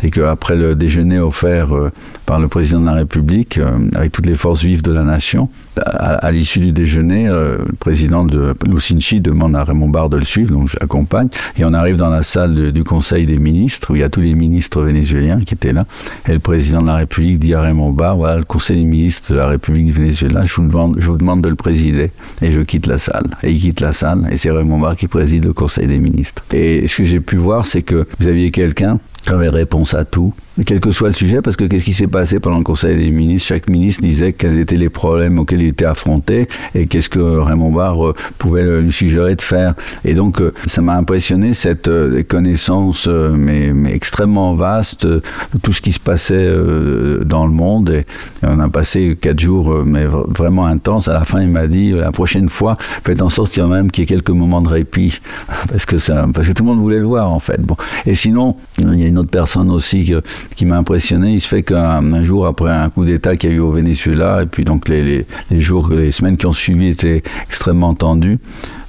c'est qu'après le déjeuner offert euh, par le président de la République, avec toutes les forces vives de la nation, à, l'issue du déjeuner, le président de Lucinchi demande à Raymond Barre de le suivre, donc j'accompagne, et on arrive dans la salle du Conseil des ministres, où il y a tous les ministres vénézuéliens qui étaient là, et le président de la République dit à Raymond Barre, voilà, le Conseil des ministres de la République du Venezuela là, je vous, demande, je vous demande de le présider. Et je quitte la salle. Et il quitte la salle, et c'est Raymond Barre qui préside le Conseil des ministres. Et ce que j'ai pu voir, c'est que vous aviez quelqu'un qui avait réponse à tout, quel que soit le sujet, parce que qu'est-ce qui s'est passé pendant le Conseil des ministres? Chaque ministre disait quels étaient les problèmes auxquels il était affronté et qu'est-ce que Raymond Barre euh, pouvait lui suggérer de faire. Et donc, euh, ça m'a impressionné cette euh, connaissance, mais, extrêmement vaste, de tout ce qui se passait dans le monde. Et, on a passé quatre jours, mais vraiment intenses. À la fin, il m'a dit la prochaine fois, faites en sorte qu'il y ait quelques moments de répit, parce que parce que tout le monde voulait le voir en fait. Bon, et sinon, il y a une autre personne aussi qui m'a impressionné. Il se fait qu'un jour après un coup d'État qu'il y a eu au Venezuela, et puis donc les, les, jours, les semaines qui ont suivi étaient extrêmement tendues,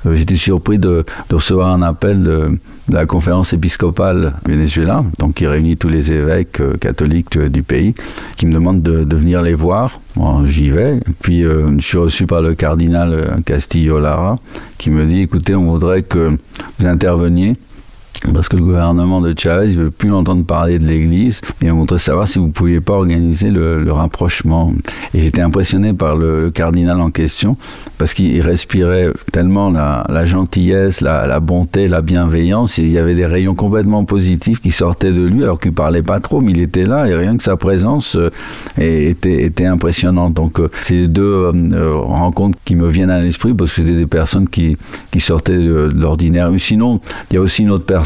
euh, j'étais surpris de, recevoir un appel de, la conférence épiscopale Venezuela, donc qui réunit tous les évêques euh, catholiques du pays, qui me demande de, venir les voir. J'y vais. Puis euh, je suis reçu par le cardinal Castillo Lara, qui me dit écoutez, on voudrait que vous interveniez parce que le gouvernement de Chavez ne veut plus entendre parler de l'Église et voudrait savoir si vous ne pouviez pas organiser le, rapprochement. Et j'étais impressionné par le, cardinal en question parce qu'il respirait tellement la, gentillesse, la, bonté, la bienveillance. Il y avait des rayons complètement positifs qui sortaient de lui alors qu'il parlait pas trop, mais il était là et rien que sa présence euh, était, impressionnante. Donc euh, c'est deux euh, rencontres qui me viennent à l'esprit parce que c'était des personnes qui, sortaient de, de l'ordinaire. Sinon, il y a aussi une autre personne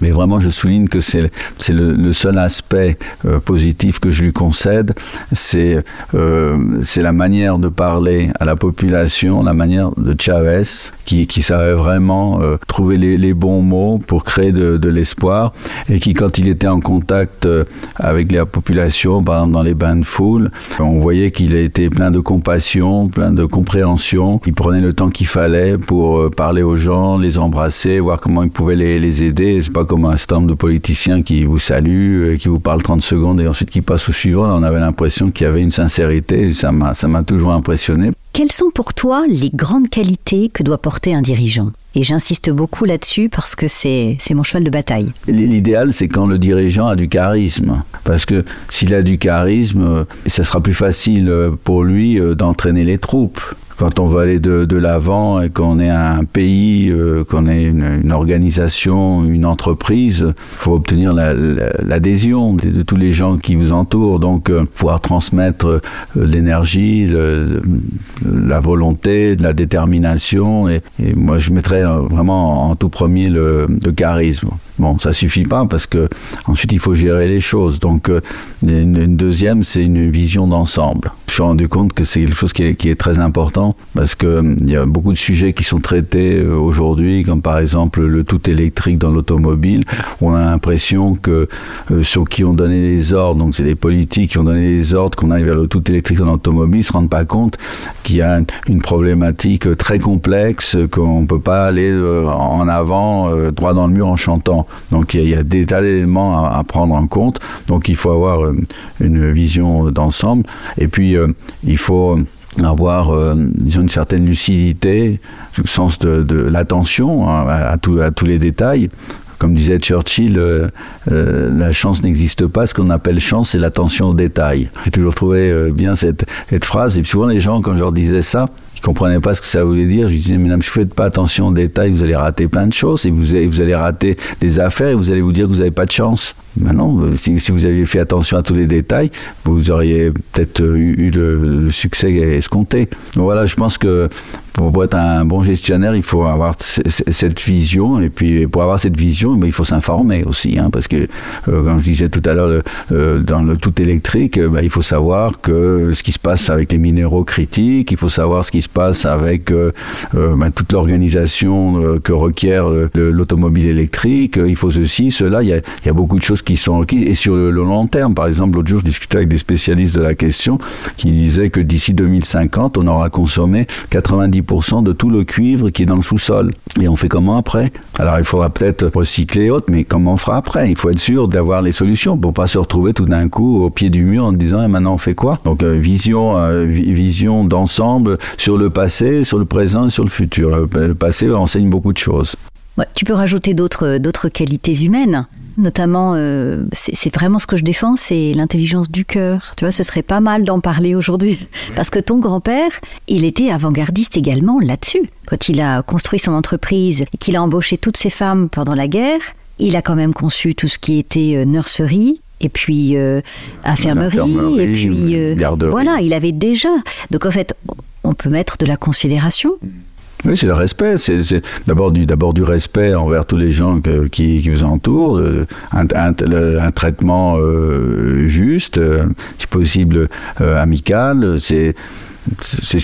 mais vraiment je souligne que c'est le, seul aspect euh, positif que je lui concède, c'est euh, la manière de parler à la population, la manière de Chavez, qui, savait vraiment euh, trouver les, bons mots pour créer de, l'espoir, et qui quand il était en contact avec la population, par exemple dans les bains de foule, on voyait qu'il était plein de compassion, plein de compréhension, il prenait le temps qu'il fallait pour parler aux gens, les embrasser, voir comment il pouvait les aider c'est pas comme un stand de politiciens qui vous salue, euh, qui vous parle 30 secondes et ensuite qui passe au suivant. on avait l'impression qu'il y avait une sincérité. ça m'a, ça m'a toujours impressionné. Quelles sont pour toi les grandes qualités que doit porter un dirigeant? Et j'insiste beaucoup là-dessus parce que c'est, c'est mon cheval de bataille. L'idéal, c'est quand le dirigeant a du charisme. Parce que s'il a du charisme, euh, ça sera plus facile euh, pour lui d'entraîner les troupes quand on veut aller de, de l'avant et qu'on est un pays, euh, qu'on est une, organisation, une entreprise, il faut obtenir l'adhésion la, de, tous les gens qui vous entourent. Donc, euh, pouvoir transmettre euh, l'énergie, la volonté, la détermination. Et, et, moi, je mettrais vraiment en tout premier le, le charisme. Bon, ça suffit pas parce que ensuite il faut gérer les choses. Donc euh, une, deuxième, c'est une vision d'ensemble. Je suis rendu compte que c'est quelque chose qui est, très important parce que euh, il y a beaucoup de sujets qui sont traités euh, aujourd'hui, comme par exemple le tout électrique dans l'automobile, on a l'impression que ceux qui ont donné les ordres, donc c'est les politiques qui ont donné les ordres qu'on aille vers le tout électrique dans l'automobile, se rendent pas compte qu'il y a une problématique très complexe, qu'on peut pas aller en avant droit dans le mur en chantant. Donc il y a, des tas d'éléments à, prendre en compte. Donc il faut avoir euh, une vision d'ensemble. Et puis euh, il faut avoir euh, une certaine lucidité, le sens de, l'attention hein, à, tous les détails. Comme disait Churchill, la chance n'existe pas. Ce qu'on appelle chance, c'est l'attention aux détails. J'ai toujours trouvé bien cette, cette, phrase. Et souvent, les gens, quand je leur disais ça, comprenais pas ce que ça voulait dire. Je disais, mesdames, si vous faites pas attention aux détails, vous allez rater plein de choses et vous, vous allez rater des affaires et vous allez vous dire que vous n'avez pas de chance. Maintenant, si, si, vous aviez fait attention à tous les détails, vous auriez peut-être eu, le, succès escompté. Voilà, je pense que pour être un bon gestionnaire, il faut avoir cette vision. Et puis, pour avoir cette vision, il faut s'informer aussi. Hein, parce que, euh, comme je disais tout à l'heure, euh, dans le tout électrique, bah, il faut savoir que ce qui se passe avec les minéraux critiques, il faut savoir ce qui se passe avec euh, toute l'organisation que requiert l'automobile électrique. Il faut ceci, cela. Il y a beaucoup de choses qui sont requises. Et sur le, long terme, par exemple, l'autre jour, je discutais avec des spécialistes de la question qui disaient que d'ici 2050, on aura consommé 90 de tout le cuivre qui est dans le sous-sol. Et on fait comment après? Alors il faudra peut-être recycler autre, mais comment on fera après? Il faut être sûr d'avoir les solutions pour pas se retrouver tout d'un coup au pied du mur en disant et eh, maintenant on fait quoi? Donc euh, vision, euh, vision d'ensemble sur le passé, sur le présent et sur le futur. Le, passé enseigne beaucoup de choses. Tu peux rajouter d'autres qualités humaines Notamment, euh, c'est vraiment ce que je défends, c'est l'intelligence du cœur. Tu vois, ce serait pas mal d'en parler aujourd'hui. Parce que ton grand-père, il était avant-gardiste également là-dessus. Quand il a construit son entreprise et qu'il a embauché toutes ces femmes pendant la guerre, il a quand même conçu tout ce qui était euh, nurserie, et puis euh, infirmerie, et puis euh, voilà, il avait déjà. Donc en fait, on peut mettre de la considération. Oui, c'est le respect. C'est d'abord du, d'abord du respect envers tous les gens que, qui, qui, vous entourent, euh, un, un, un traitement euh, juste, euh, si possible euh, amical. C'est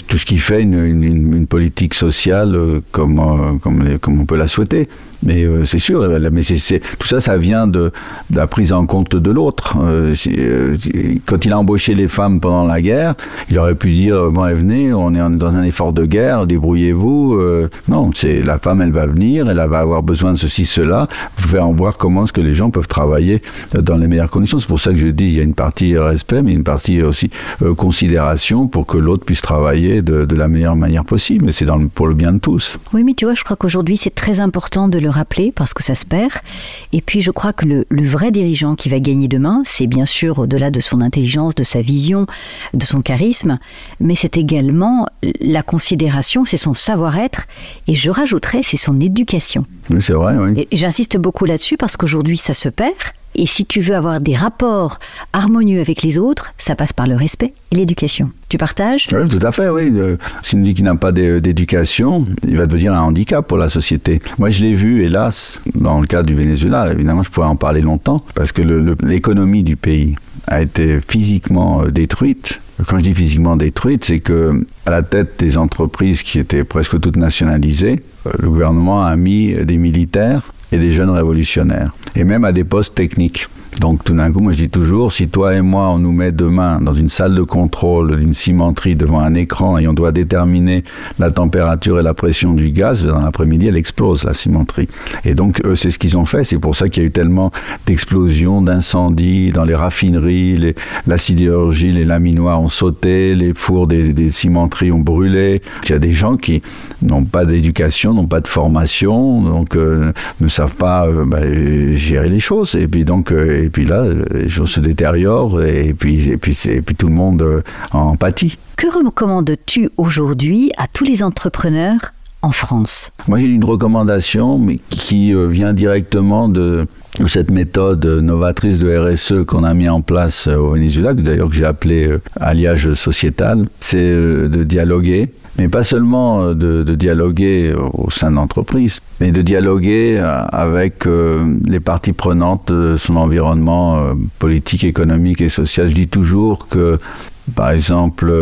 tout ce qui fait une, une, une politique sociale euh, comme, comme, comme on peut la souhaiter. Mais euh, c'est sûr, mais tout ça, ça vient de, la prise en compte de l'autre. Euh, euh, quand il a embauché les femmes pendant la guerre, il aurait pu dire bon, venez, on est dans un effort de guerre, débrouillez-vous. Non, c'est la femme, elle va venir, elle va avoir besoin de ceci, cela. Vous pouvez en voir comment est-ce que les gens peuvent travailler dans les meilleures conditions. C'est pour ça que je dis il y a une partie respect, mais une partie aussi considération pour que l'autre puisse travailler de, la meilleure manière possible. Mais c'est pour le bien de tous. Oui, mais tu vois, je crois qu'aujourd'hui c'est très important de le le rappeler parce que ça se perd. Et puis je crois que le, le vrai dirigeant qui va gagner demain, c'est bien sûr au-delà de son intelligence, de sa vision, de son charisme, mais c'est également la considération, c'est son savoir-être, et je rajouterais, c'est son éducation. Oui, c'est vrai, oui. Et j'insiste beaucoup là-dessus parce qu'aujourd'hui, ça se perd. Et si tu veux avoir des rapports harmonieux avec les autres, ça passe par le respect et l'éducation. Tu partages? Oui, tout à fait, oui. Euh, Si on dit qu'il n'a pas d'é- d'éducation, il va devenir un handicap pour la société. Moi, je l'ai vu, hélas, dans le cas du Venezuela. Évidemment, je pourrais en parler longtemps, parce que l'économie du pays a été physiquement euh, détruite. Quand je dis physiquement détruite, c'est que à la tête des entreprises qui étaient presque toutes nationalisées, euh, le gouvernement a mis des militaires et des jeunes révolutionnaires, et même à des postes techniques. Donc tout d'un coup, moi je dis toujours, si toi et moi on nous met demain dans une salle de contrôle d'une cimenterie devant un écran et on doit déterminer la température et la pression du gaz, dans l'après-midi elle explose la cimenterie. Et donc eux c'est ce qu'ils ont fait, c'est pour ça qu'il y a eu tellement d'explosions, d'incendies dans les raffineries, les- la sidérurgie, les laminoirs ont sauté, les fours des, cimenteries ont brûlé. Il y a des gens qui n'ont pas d'éducation, n'ont pas de formation, donc euh, ne savent pas euh, bah, gérer les choses. Et puis donc, euh, et puis là, les choses se détériorent et puis et puis, c'est- et puis tout le monde euh, en pâtit. Que recommandes-tu aujourd'hui à tous les entrepreneurs en France? Moi, j'ai une recommandation mais qui euh, vient directement de cette méthode novatrice de RSE qu'on a mis en place euh, au Venezuela, d'ailleurs que j'ai appelé alliage sociétal, c'est de dialoguer, mais pas seulement euh, de, dialoguer au sein de l'entreprise, mais de dialoguer euh, avec euh, les parties prenantes de son environnement politique, économique et social. Je dis toujours que par exemple,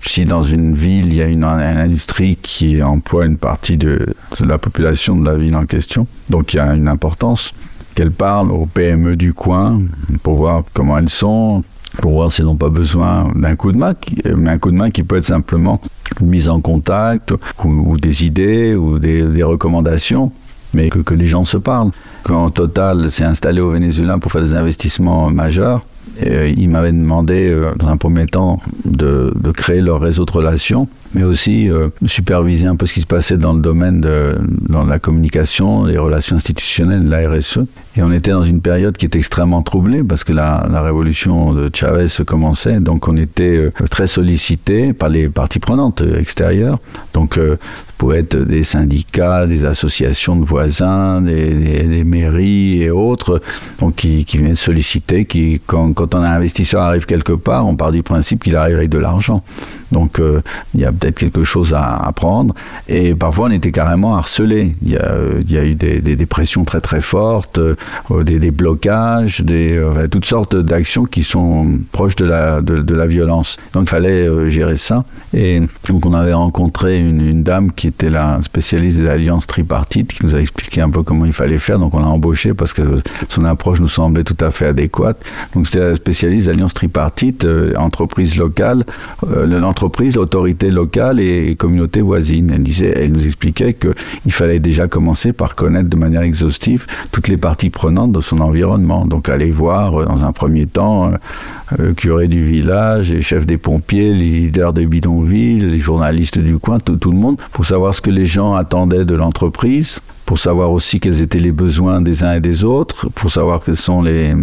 si dans une ville, il y a une, une industrie qui emploie une partie de, de la population de la ville en question, donc il y a une importance, qu'elle parle aux PME du coin pour voir comment elles sont, pour voir si elles n'ont pas besoin d'un coup de main, qui- mais un coup de main qui peut être simplement une mise en contact ou, des idées ou des, recommandations, mais que, que les gens se parlent. Quand Total s'est installé au Venezuela pour faire des investissements majeurs, euh, il m'avait demandé, euh, dans un premier temps, de, de créer leur réseau de relations, mais aussi euh, superviser un peu ce qui se passait dans le domaine de dans la communication, les relations institutionnelles, la RSE. Et on était dans une période qui était extrêmement troublée parce que la, la révolution de Chavez commençait, donc on était euh, très sollicité par les parties prenantes euh, extérieures. Donc euh, ça pouvait être des syndicats, des associations de voisins, des, des- mairies et autres, donc qui, qui venaient solliciter, qui, quand, quand un investisseur arrive quelque part, on part du principe qu'il arrive avec de l'argent. Donc euh, il y a peut-être quelque chose à apprendre. Et parfois on était carrément harcelé. Euh, il y a eu des, pressions très très fortes, euh, des, blocages, des, euh, toutes sortes d'actions qui sont proches de la, de, la violence. Donc il fallait gérer ça. Et donc on avait rencontré une, dame qui était la spécialiste des alliances tripartites, qui nous a expliqué un peu comment il fallait faire. Donc on l'a embauché parce que son approche nous semblait tout à fait adéquate. Donc c'était la spécialiste des alliances tripartites, entreprise locale, l'entreprise, autorité locale et communauté voisine. Elle disait, elle nous expliquait qu'il fallait déjà commencer par connaître de manière exhaustive toutes les parties prenantes de son environnement. Donc aller voir euh, dans un premier temps euh, le curé du village, les chefs des pompiers, les leaders des bidonvilles, les journalistes du coin, tout le monde, pour savoir ce que les gens attendaient de l'entreprise, pour savoir aussi quels étaient les besoins des uns et des autres, pour savoir quelles sont les,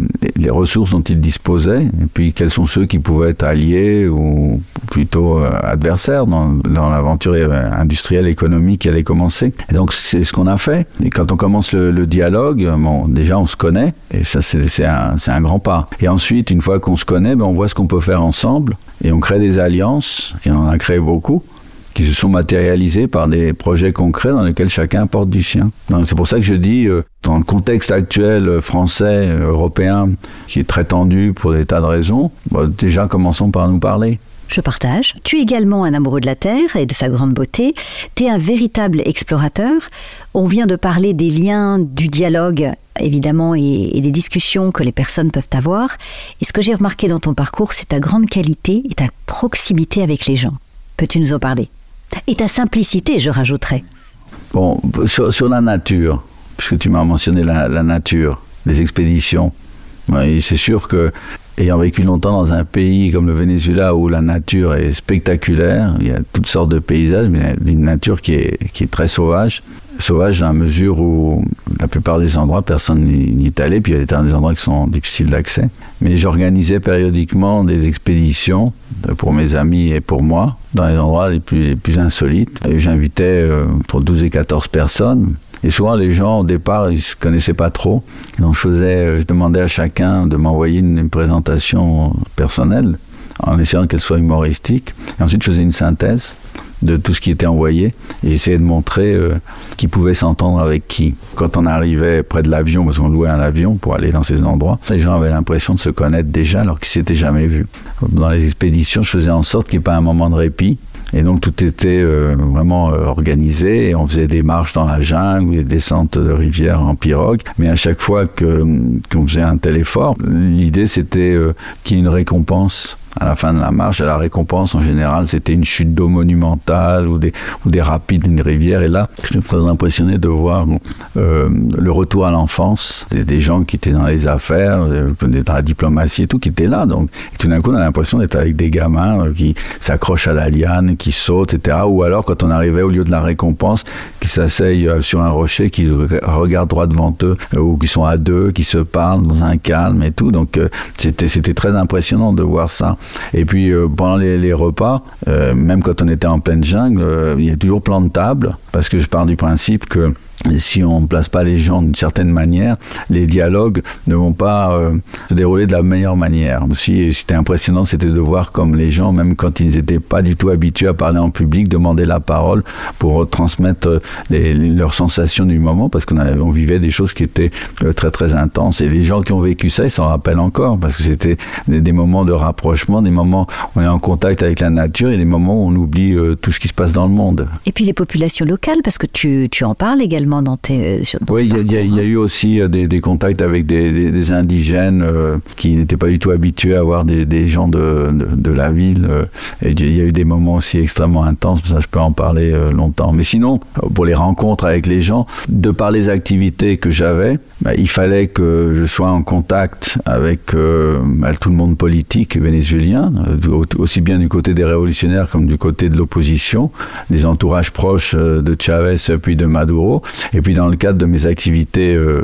ressources dont ils disposaient, et puis quels sont ceux qui pouvaient être alliés ou plutôt euh, adversaires dans, l'aventure euh, industrielle économique qui allait commencer. Et donc c'est ce qu'on a fait. Et quand on commence le, dialogue, bon, déjà on se connaît, et ça c'est c'est un, c'est un grand pas. Et ensuite, une fois qu'on se connaît, ben, on voit ce qu'on peut faire ensemble, et on crée des alliances, et on en a créé beaucoup qui se sont matérialisés par des projets concrets dans lesquels chacun apporte du sien. C'est pour ça que je dis, euh, dans le contexte actuel euh, français, européen, qui est très tendu pour des tas de raisons, bon, déjà commençons par nous parler. Je partage. Tu es également un amoureux de la Terre et de sa grande beauté. Tu es un véritable explorateur. On vient de parler des liens, du dialogue, évidemment, et des discussions que les personnes peuvent avoir. Et ce que j'ai remarqué dans ton parcours, c'est ta grande qualité et ta proximité avec les gens. Peux-tu nous en parler? Et ta simplicité, je rajouterais. Bon, sur, la nature, puisque tu m'as mentionné la, nature, les expéditions, c'est sûr que, ayant vécu longtemps dans un pays comme le Venezuela où la nature est spectaculaire, il y a toutes sortes de paysages, mais une nature qui est, qui est très sauvage. Sauvage dans la mesure où la plupart des endroits, personne n'y est allé, puis il y a des endroits qui sont difficiles d'accès. Mais j'organisais périodiquement des expéditions pour mes amis et pour moi dans les endroits les plus, insolites. J'invitais euh, entre 12 et 14 personnes. Et souvent, les gens, au départ, ils se connaissaient pas trop. Donc, je euh, je demandais à chacun de m'envoyer une, une présentation personnelle en essayant qu'elle soit humoristique. Et ensuite, je faisais une synthèse de tout ce qui était envoyé et j'essayais de montrer euh, qui pouvait s'entendre avec qui. Quand on arrivait près de l'avion, parce qu'on louait un avion pour aller dans ces endroits, les gens avaient l'impression de se connaître déjà alors qu'ils s'étaient jamais vus. Dans les expéditions, je faisais en sorte qu'il n'y ait pas un moment de répit. Et donc tout était euh, vraiment euh, organisé et on faisait des marches dans la jungle, des descentes de rivières en pirogue. Mais à chaque fois qu'on faisait un tel effort, l'idée c'était qu'il y ait une récompense à la fin de la marche, la récompense en général, c'était une chute d'eau monumentale ou des, rapides d'une rivière. Et là, j'étais très impressionné de voir euh, le retour à l'enfance des, gens qui étaient dans les affaires, euh, dans la diplomatie et tout, qui étaient là. Donc, tout d'un coup, on a l'impression d'être avec des gamins euh, qui s'accrochent à la liane, qui sautent, etc. Ou alors, quand on arrivait au lieu de la récompense, qui s'asseyent sur un rocher, qui regardent droit devant eux, ou qui sont à deux, qui se parlent dans un calme et tout. Donc, c'était très impressionnant de voir ça. Et puis euh, pendant les, repas, euh, même quand on était en pleine jungle, euh, il y a toujours plein de tables, parce que je pars du principe que si on ne place pas les gens d'une certaine manière, les dialogues ne vont pas euh, se dérouler de la meilleure manière. Aussi, c'était impressionnant, c'était de voir comme les gens, même quand ils n'étaient pas du tout habitués à parler en public, demandaient la parole pour transmettre les, leurs sensations du moment, parce qu'on on vivait des choses qui étaient euh, très très intenses. Et les gens qui ont vécu ça, ils s'en rappellent encore, parce que c'était des, moments de rapprochement, des moments où on est en contact avec la nature et des moments où on oublie euh, tout ce qui se passe dans le monde. Et puis les populations locales, parce que tu, tu en parles également dans tes. Sur, dans oui, il y, y, y, a eu aussi des, des contacts avec des, des, des indigènes euh, qui n'étaient pas du tout habitués à voir des, gens de, de, de, la ville. Euh, et il y a eu des moments aussi extrêmement intenses, ça je peux en parler euh, longtemps. Mais sinon, pour les rencontres avec les gens, de par les activités que j'avais, bah, il fallait que je sois en contact avec bah, tout le monde politique vénézuélien, aussi bien du côté des révolutionnaires comme du côté de l'opposition, des entourages proches de Chavez puis de Maduro. Et puis dans le cadre de mes activités euh,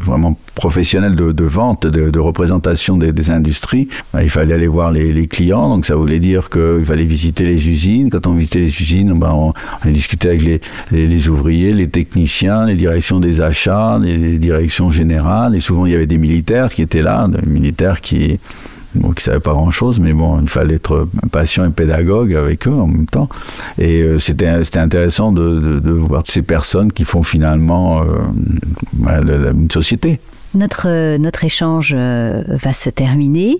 vraiment professionnelles de, vente, de, représentation des, industries, bah, il fallait aller voir les, clients. Donc ça voulait dire qu'il fallait visiter les usines. Quand on visitait les usines, bah, on, discutait avec les, ouvriers, les techniciens, les directions des achats, les directions générales. Et souvent il y avait des militaires qui étaient là, des militaires qui bon, qui ne savaient pas grand-chose, mais bon, il fallait être patient et pédagogue avec eux en même temps. Et euh, c'était intéressant de, de, de, voir ces personnes qui font finalement euh, une société. Notre, notre échange euh, va se terminer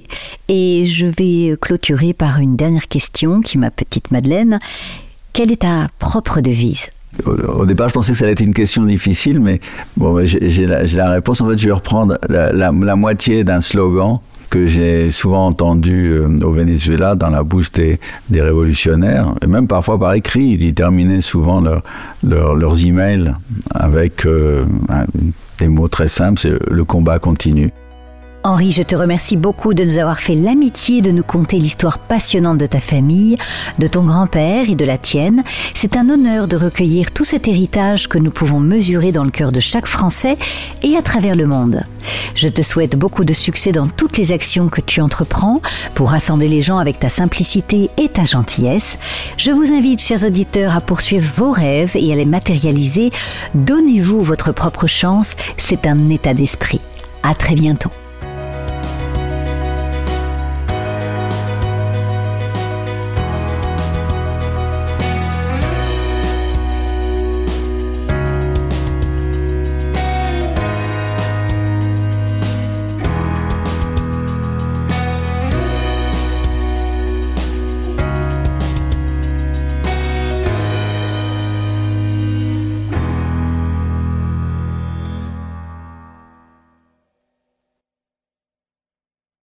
et je vais clôturer par une dernière question qui ma petite Madeleine. Quelle est ta propre devise? Au départ, je pensais que ça allait être une question difficile, mais bon, j'ai la, la, réponse. En fait, je vais reprendre la, la, la moitié d'un slogan que j'ai souvent entendu euh, au Venezuela dans la bouche des, révolutionnaires, et même parfois par écrit. Ils terminaient souvent leur, leur, leurs emails avec euh, des mots très simples, c'est le combat continue. Henri, je te remercie beaucoup de nous avoir fait l'amitié de nous conter l'histoire passionnante de ta famille, de ton grand-père et de la tienne. C'est un honneur de recueillir tout cet héritage que nous pouvons mesurer dans le cœur de chaque Français et à travers le monde. Je te souhaite beaucoup de succès dans toutes les actions que tu entreprends pour rassembler les gens avec ta simplicité et ta gentillesse. Je vous invite, chers auditeurs, à poursuivre vos rêves et à les matérialiser. Donnez-vous votre propre chance, c'est un état d'esprit. À très bientôt.